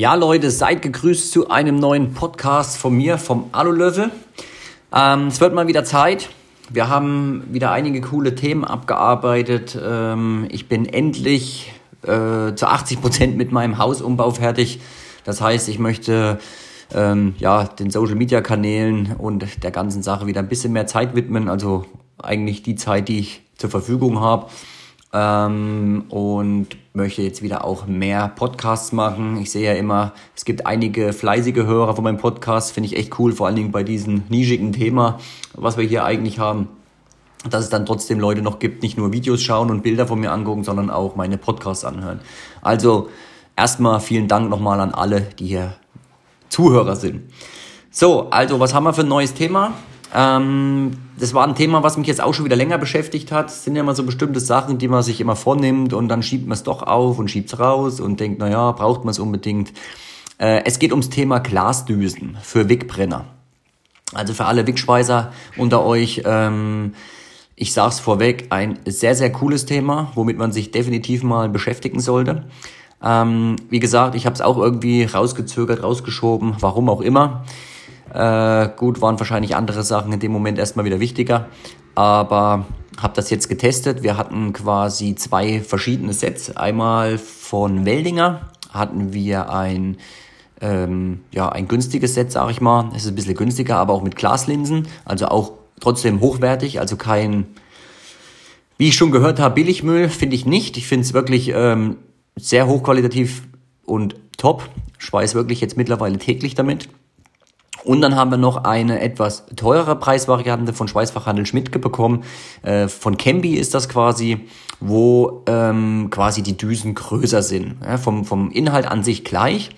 Ja, Leute, seid gegrüßt zu einem neuen Podcast von mir, vom Alulöffel. Ähm, es wird mal wieder Zeit. Wir haben wieder einige coole Themen abgearbeitet. Ähm, ich bin endlich äh, zu 80 Prozent mit meinem Hausumbau fertig. Das heißt, ich möchte ähm, ja, den Social Media Kanälen und der ganzen Sache wieder ein bisschen mehr Zeit widmen. Also eigentlich die Zeit, die ich zur Verfügung habe. Ähm, und möchte jetzt wieder auch mehr Podcasts machen. Ich sehe ja immer, es gibt einige fleißige Hörer von meinem Podcast, finde ich echt cool, vor allen Dingen bei diesem nischigen Thema, was wir hier eigentlich haben, dass es dann trotzdem Leute noch gibt, nicht nur Videos schauen und Bilder von mir angucken, sondern auch meine Podcasts anhören. Also erstmal vielen Dank nochmal an alle, die hier Zuhörer sind. So, also was haben wir für ein neues Thema? Ähm, das war ein Thema, was mich jetzt auch schon wieder länger beschäftigt hat. Es sind ja immer so bestimmte Sachen, die man sich immer vornimmt und dann schiebt man es doch auf und schiebt es raus und denkt, naja, braucht man es unbedingt. Äh, es geht ums Thema Glasdüsen für Wickbrenner. Also für alle Wickschweißer unter euch, ähm, ich sag's vorweg, ein sehr, sehr cooles Thema, womit man sich definitiv mal beschäftigen sollte. Ähm, wie gesagt, ich habe es auch irgendwie rausgezögert, rausgeschoben, warum auch immer. Äh, gut, waren wahrscheinlich andere Sachen in dem Moment erstmal wieder wichtiger, aber habe das jetzt getestet. Wir hatten quasi zwei verschiedene Sets. Einmal von Weldinger hatten wir ein ähm, ja ein günstiges Set, sage ich mal. Es ist ein bisschen günstiger, aber auch mit Glaslinsen, also auch trotzdem hochwertig, also kein wie ich schon gehört habe, Billigmüll finde ich nicht. Ich finde es wirklich ähm, sehr hochqualitativ und top. Schweiß wirklich jetzt mittlerweile täglich damit. Und dann haben wir noch eine etwas teurere Preisvariante von Schweißfachhandel Schmidtke bekommen. Äh, von Cambi ist das quasi, wo ähm, quasi die Düsen größer sind. Ja, vom, vom Inhalt an sich gleich,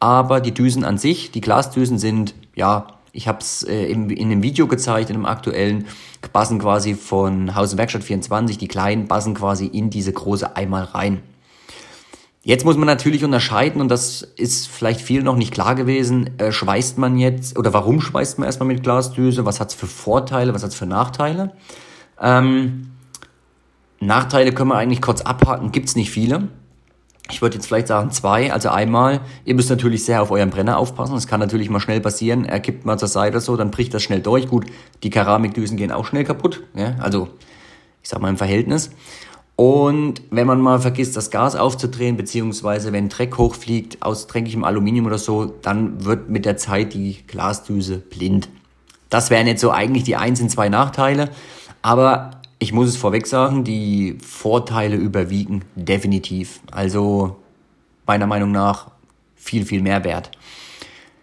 aber die Düsen an sich, die Glasdüsen sind, ja, ich habe es äh, in, in einem Video gezeigt, in einem aktuellen, passen quasi von Haus und Werkstatt 24, die kleinen passen quasi in diese große Einmal rein. Jetzt muss man natürlich unterscheiden, und das ist vielleicht vielen noch nicht klar gewesen, äh, schweißt man jetzt, oder warum schweißt man erstmal mit Glasdüse, was hat's für Vorteile, was hat's für Nachteile? Ähm, Nachteile können wir eigentlich kurz abhaken, gibt's nicht viele. Ich würde jetzt vielleicht sagen zwei. Also einmal, ihr müsst natürlich sehr auf euren Brenner aufpassen. Es kann natürlich mal schnell passieren. Er kippt mal zur Seite so, dann bricht das schnell durch. Gut, die Keramikdüsen gehen auch schnell kaputt. Ja? Also, ich sag mal im Verhältnis. Und wenn man mal vergisst, das Gas aufzudrehen, beziehungsweise wenn Dreck hochfliegt aus dreckigem Aluminium oder so, dann wird mit der Zeit die Glasdüse blind. Das wären jetzt so eigentlich die einzelnen zwei Nachteile. Aber ich muss es vorweg sagen, die Vorteile überwiegen definitiv. Also meiner Meinung nach viel, viel mehr wert.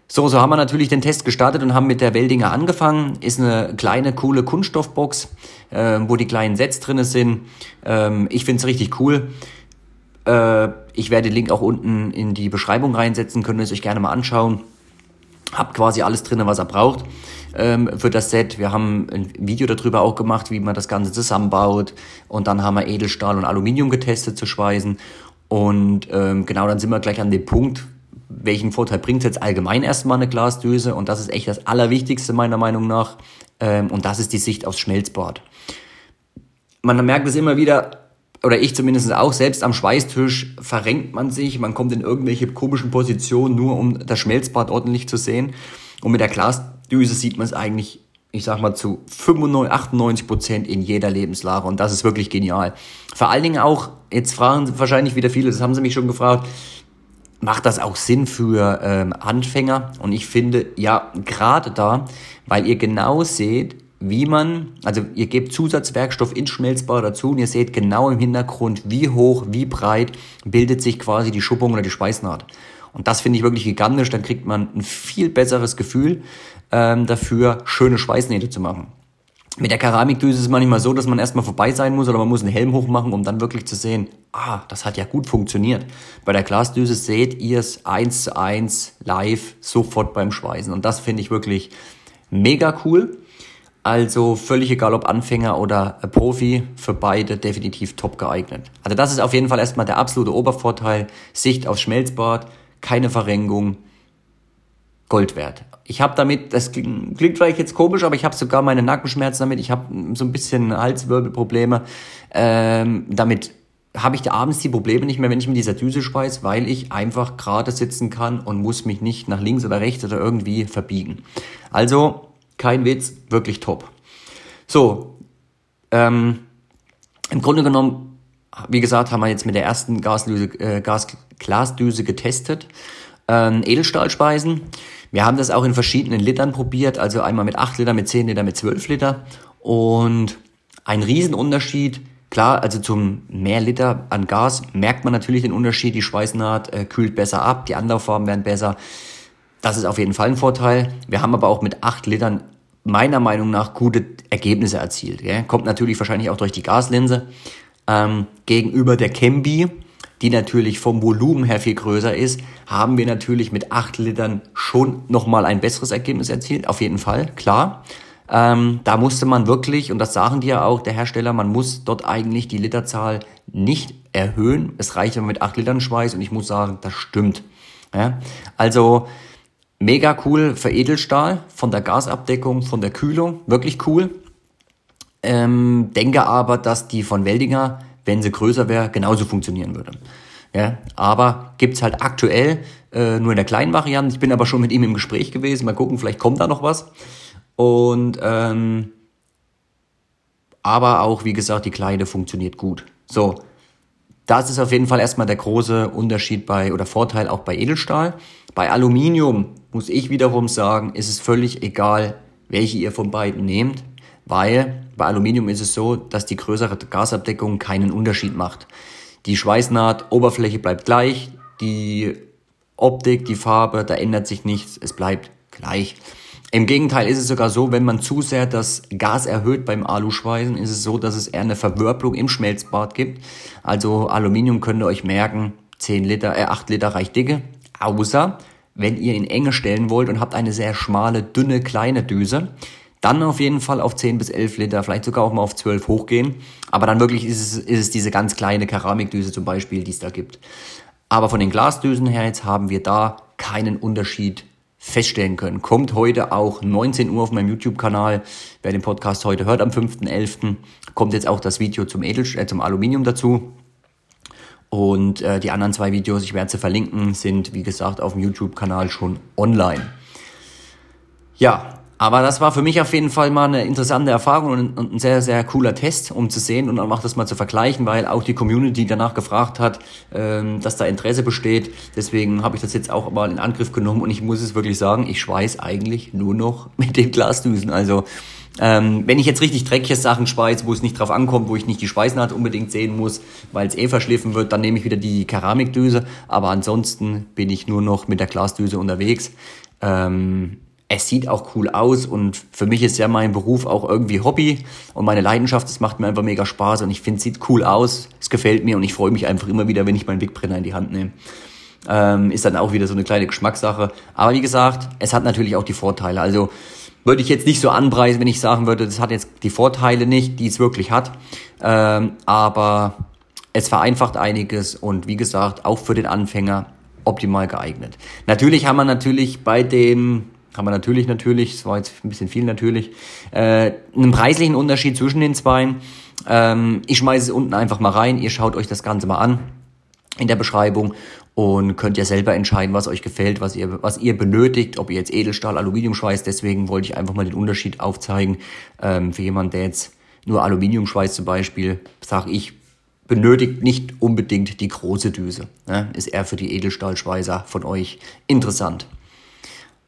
So, so haben wir natürlich den Test gestartet und haben mit der Weldinger angefangen. Ist eine kleine, coole Kunststoffbox, äh, wo die kleinen Sets drinne sind. Ähm, ich find's richtig cool. Äh, ich werde den Link auch unten in die Beschreibung reinsetzen, könnt ihr es euch gerne mal anschauen. Habt quasi alles drinne, was er braucht ähm, für das Set. Wir haben ein Video darüber auch gemacht, wie man das Ganze zusammenbaut. Und dann haben wir Edelstahl und Aluminium getestet zu schweißen. Und ähm, genau dann sind wir gleich an dem Punkt, welchen Vorteil bringt es jetzt allgemein erstmal eine Glasdüse? Und das ist echt das Allerwichtigste meiner Meinung nach. Ähm, und das ist die Sicht aufs Schmelzbad. Man merkt es immer wieder, oder ich zumindest auch, selbst am Schweißtisch verrenkt man sich, man kommt in irgendwelche komischen Positionen, nur um das Schmelzbad ordentlich zu sehen. Und mit der Glasdüse sieht man es eigentlich, ich sag mal, zu 95, 98 Prozent in jeder Lebenslage. Und das ist wirklich genial. Vor allen Dingen auch, jetzt fragen wahrscheinlich wieder viele, das haben sie mich schon gefragt, macht das auch Sinn für ähm, Anfänger. Und ich finde, ja, gerade da, weil ihr genau seht, wie man, also ihr gebt Zusatzwerkstoff ins Schmelzbad dazu und ihr seht genau im Hintergrund, wie hoch, wie breit bildet sich quasi die Schuppung oder die Schweißnaht. Und das finde ich wirklich gigantisch, dann kriegt man ein viel besseres Gefühl ähm, dafür, schöne Schweißnähte zu machen. Mit der Keramikdüse ist es manchmal so, dass man erstmal vorbei sein muss oder man muss einen Helm hochmachen, um dann wirklich zu sehen, ah, das hat ja gut funktioniert. Bei der Glasdüse seht ihr es eins zu eins live sofort beim Schweißen. Und das finde ich wirklich mega cool. Also völlig egal ob Anfänger oder Profi, für beide definitiv top geeignet. Also das ist auf jeden Fall erstmal der absolute Obervorteil. Sicht aufs Schmelzbad, keine Verrenkung, Gold wert. Ich habe damit, das klingt, klingt vielleicht jetzt komisch, aber ich habe sogar meine Nackenschmerzen damit. Ich habe so ein bisschen Halswirbelprobleme ähm, damit habe ich da abends die Probleme nicht mehr, wenn ich mit dieser Düse speise, weil ich einfach gerade sitzen kann und muss mich nicht nach links oder rechts oder irgendwie verbiegen. Also kein Witz, wirklich top. So, ähm, im Grunde genommen, wie gesagt, haben wir jetzt mit der ersten Gasdüse, äh, Gas, Glasdüse getestet. Ähm, Edelstahlspeisen. Wir haben das auch in verschiedenen Litern probiert, also einmal mit 8 Liter, mit 10 Liter, mit 12 Liter. Und ein Riesenunterschied Klar, also zum mehr Liter an Gas merkt man natürlich den Unterschied. Die Schweißnaht äh, kühlt besser ab, die Anlaufformen werden besser. Das ist auf jeden Fall ein Vorteil. Wir haben aber auch mit 8 Litern meiner Meinung nach gute Ergebnisse erzielt. Gell? Kommt natürlich wahrscheinlich auch durch die Gaslinse. Ähm, gegenüber der Chembi, die natürlich vom Volumen her viel größer ist, haben wir natürlich mit 8 Litern schon nochmal ein besseres Ergebnis erzielt. Auf jeden Fall, klar. Ähm, da musste man wirklich, und das sagen die ja auch, der Hersteller, man muss dort eigentlich die Literzahl nicht erhöhen. Es reicht immer mit 8 Litern Schweiß und ich muss sagen, das stimmt. Ja? Also mega cool für Edelstahl, von der Gasabdeckung, von der Kühlung, wirklich cool. Ähm, denke aber, dass die von Weldinger, wenn sie größer wäre, genauso funktionieren würde. Ja, aber gibt's halt aktuell äh, nur in der kleinen Variante. Ich bin aber schon mit ihm im Gespräch gewesen. Mal gucken, vielleicht kommt da noch was. Und ähm, aber auch, wie gesagt, die Kleide funktioniert gut. So, das ist auf jeden Fall erstmal der große Unterschied bei oder Vorteil auch bei Edelstahl. Bei Aluminium muss ich wiederum sagen, ist es völlig egal, welche ihr von beiden nehmt, weil bei Aluminium ist es so, dass die größere Gasabdeckung keinen Unterschied macht. Die Schweißnaht, Oberfläche bleibt gleich, die Optik, die Farbe, da ändert sich nichts, es bleibt gleich. Im Gegenteil ist es sogar so, wenn man zu sehr das Gas erhöht beim Aluschweißen, ist es so, dass es eher eine Verwirbelung im Schmelzbad gibt. Also Aluminium könnt ihr euch merken, 10 Liter, äh 8 Liter reicht dicke. Außer, wenn ihr in Enge stellen wollt und habt eine sehr schmale, dünne, kleine Düse, dann auf jeden Fall auf 10 bis 11 Liter, vielleicht sogar auch mal auf 12 hochgehen. Aber dann wirklich ist es, ist es diese ganz kleine Keramikdüse zum Beispiel, die es da gibt. Aber von den Glasdüsen her jetzt haben wir da keinen Unterschied feststellen können. Kommt heute auch 19 Uhr auf meinem YouTube-Kanal. Wer den Podcast heute hört, am 5.11., kommt jetzt auch das Video zum, Edel äh, zum Aluminium dazu. Und äh, die anderen zwei Videos, ich werde sie verlinken, sind wie gesagt auf dem YouTube-Kanal schon online. Ja, aber das war für mich auf jeden Fall mal eine interessante Erfahrung und ein sehr, sehr cooler Test, um zu sehen und auch das mal zu vergleichen, weil auch die Community danach gefragt hat, ähm, dass da Interesse besteht. Deswegen habe ich das jetzt auch mal in Angriff genommen und ich muss es wirklich sagen, ich schweiß eigentlich nur noch mit den Glasdüsen. Also ähm, wenn ich jetzt richtig dreckige Sachen schweiß, wo es nicht drauf ankommt, wo ich nicht die Schweißnaht unbedingt sehen muss, weil es eh verschliffen wird, dann nehme ich wieder die Keramikdüse. Aber ansonsten bin ich nur noch mit der Glasdüse unterwegs. Ähm, es sieht auch cool aus und für mich ist ja mein Beruf auch irgendwie Hobby und meine Leidenschaft, es macht mir einfach mega Spaß und ich finde, es sieht cool aus, es gefällt mir und ich freue mich einfach immer wieder, wenn ich meinen Wegbrenner in die Hand nehme. Ähm, ist dann auch wieder so eine kleine Geschmackssache. Aber wie gesagt, es hat natürlich auch die Vorteile. Also würde ich jetzt nicht so anpreisen, wenn ich sagen würde, das hat jetzt die Vorteile nicht, die es wirklich hat. Ähm, aber es vereinfacht einiges und wie gesagt, auch für den Anfänger optimal geeignet. Natürlich haben wir natürlich bei dem haben wir natürlich, natürlich, es war jetzt ein bisschen viel natürlich, äh, einen preislichen Unterschied zwischen den zwei. Ähm, ich schmeiße es unten einfach mal rein, ihr schaut euch das Ganze mal an in der Beschreibung und könnt ja selber entscheiden, was euch gefällt, was ihr, was ihr benötigt, ob ihr jetzt Edelstahl, Aluminium schweißt. Deswegen wollte ich einfach mal den Unterschied aufzeigen. Ähm, für jemanden, der jetzt nur Aluminium schweißt zum Beispiel, sage ich, benötigt nicht unbedingt die große Düse. Ne? Ist eher für die Edelstahlschweißer von euch interessant.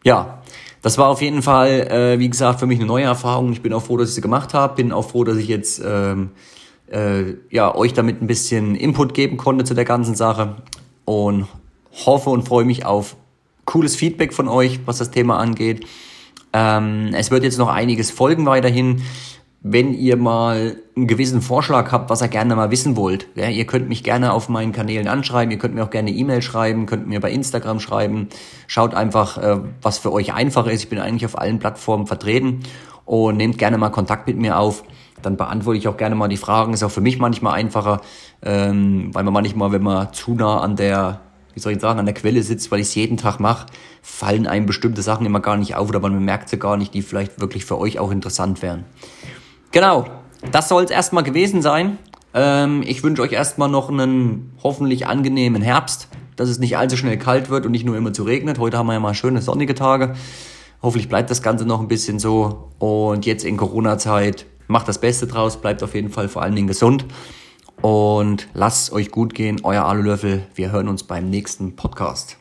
Ja, das war auf jeden Fall, äh, wie gesagt, für mich eine neue Erfahrung. Ich bin auch froh, dass ich sie gemacht habe. Bin auch froh, dass ich jetzt ähm, äh, ja, euch damit ein bisschen Input geben konnte zu der ganzen Sache. Und hoffe und freue mich auf cooles Feedback von euch, was das Thema angeht. Ähm, es wird jetzt noch einiges folgen weiterhin wenn ihr mal einen gewissen Vorschlag habt, was ihr gerne mal wissen wollt. Ja, ihr könnt mich gerne auf meinen Kanälen anschreiben, ihr könnt mir auch gerne E-Mail schreiben, könnt mir bei Instagram schreiben. Schaut einfach, äh, was für euch einfacher ist. Ich bin eigentlich auf allen Plattformen vertreten und nehmt gerne mal Kontakt mit mir auf. Dann beantworte ich auch gerne mal die Fragen. Ist auch für mich manchmal einfacher, ähm, weil man manchmal, wenn man zu nah an der wie soll ich sagen, an der Quelle sitzt, weil ich es jeden Tag mache, fallen einem bestimmte Sachen immer gar nicht auf oder man merkt sie gar nicht, die vielleicht wirklich für euch auch interessant wären. Genau, das soll es erstmal gewesen sein. Ähm, ich wünsche euch erstmal noch einen hoffentlich angenehmen Herbst, dass es nicht allzu schnell kalt wird und nicht nur immer zu regnet. Heute haben wir ja mal schöne sonnige Tage. Hoffentlich bleibt das Ganze noch ein bisschen so. Und jetzt in Corona-Zeit macht das Beste draus, bleibt auf jeden Fall vor allen Dingen gesund. Und lasst euch gut gehen, euer Alulöffel. Wir hören uns beim nächsten Podcast.